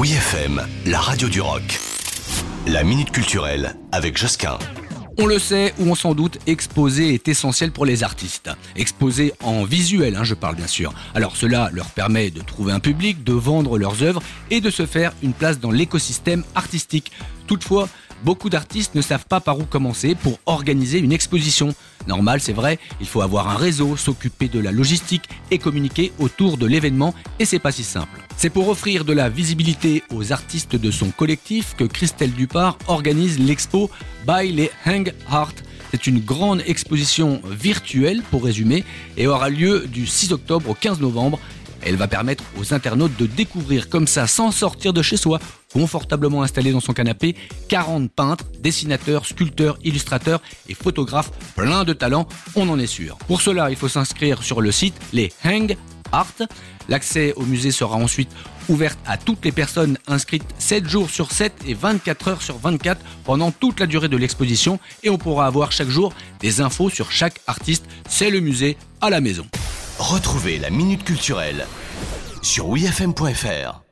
Oui FM, la radio du rock. La minute culturelle avec Josquin. On le sait ou on s'en doute, exposer est essentiel pour les artistes. Exposer en visuel, hein, je parle bien sûr. Alors cela leur permet de trouver un public, de vendre leurs œuvres et de se faire une place dans l'écosystème artistique. Toutefois, beaucoup d'artistes ne savent pas par où commencer pour organiser une exposition. Normal, c'est vrai, il faut avoir un réseau, s'occuper de la logistique et communiquer autour de l'événement, et c'est pas si simple. C'est pour offrir de la visibilité aux artistes de son collectif que Christelle Dupart organise l'expo By les Hang Heart. C'est une grande exposition virtuelle, pour résumer, et aura lieu du 6 octobre au 15 novembre. Elle va permettre aux internautes de découvrir comme ça, sans sortir de chez soi, confortablement installé dans son canapé, 40 peintres, dessinateurs, sculpteurs, illustrateurs et photographes, plein de talents, on en est sûr. Pour cela, il faut s'inscrire sur le site Les Hang L'accès au musée sera ensuite ouvert à toutes les personnes inscrites 7 jours sur 7 et 24 heures sur 24 pendant toute la durée de l'exposition et on pourra avoir chaque jour des infos sur chaque artiste. C'est le musée à la maison. Retrouvez la minute culturelle sur wifm.fr.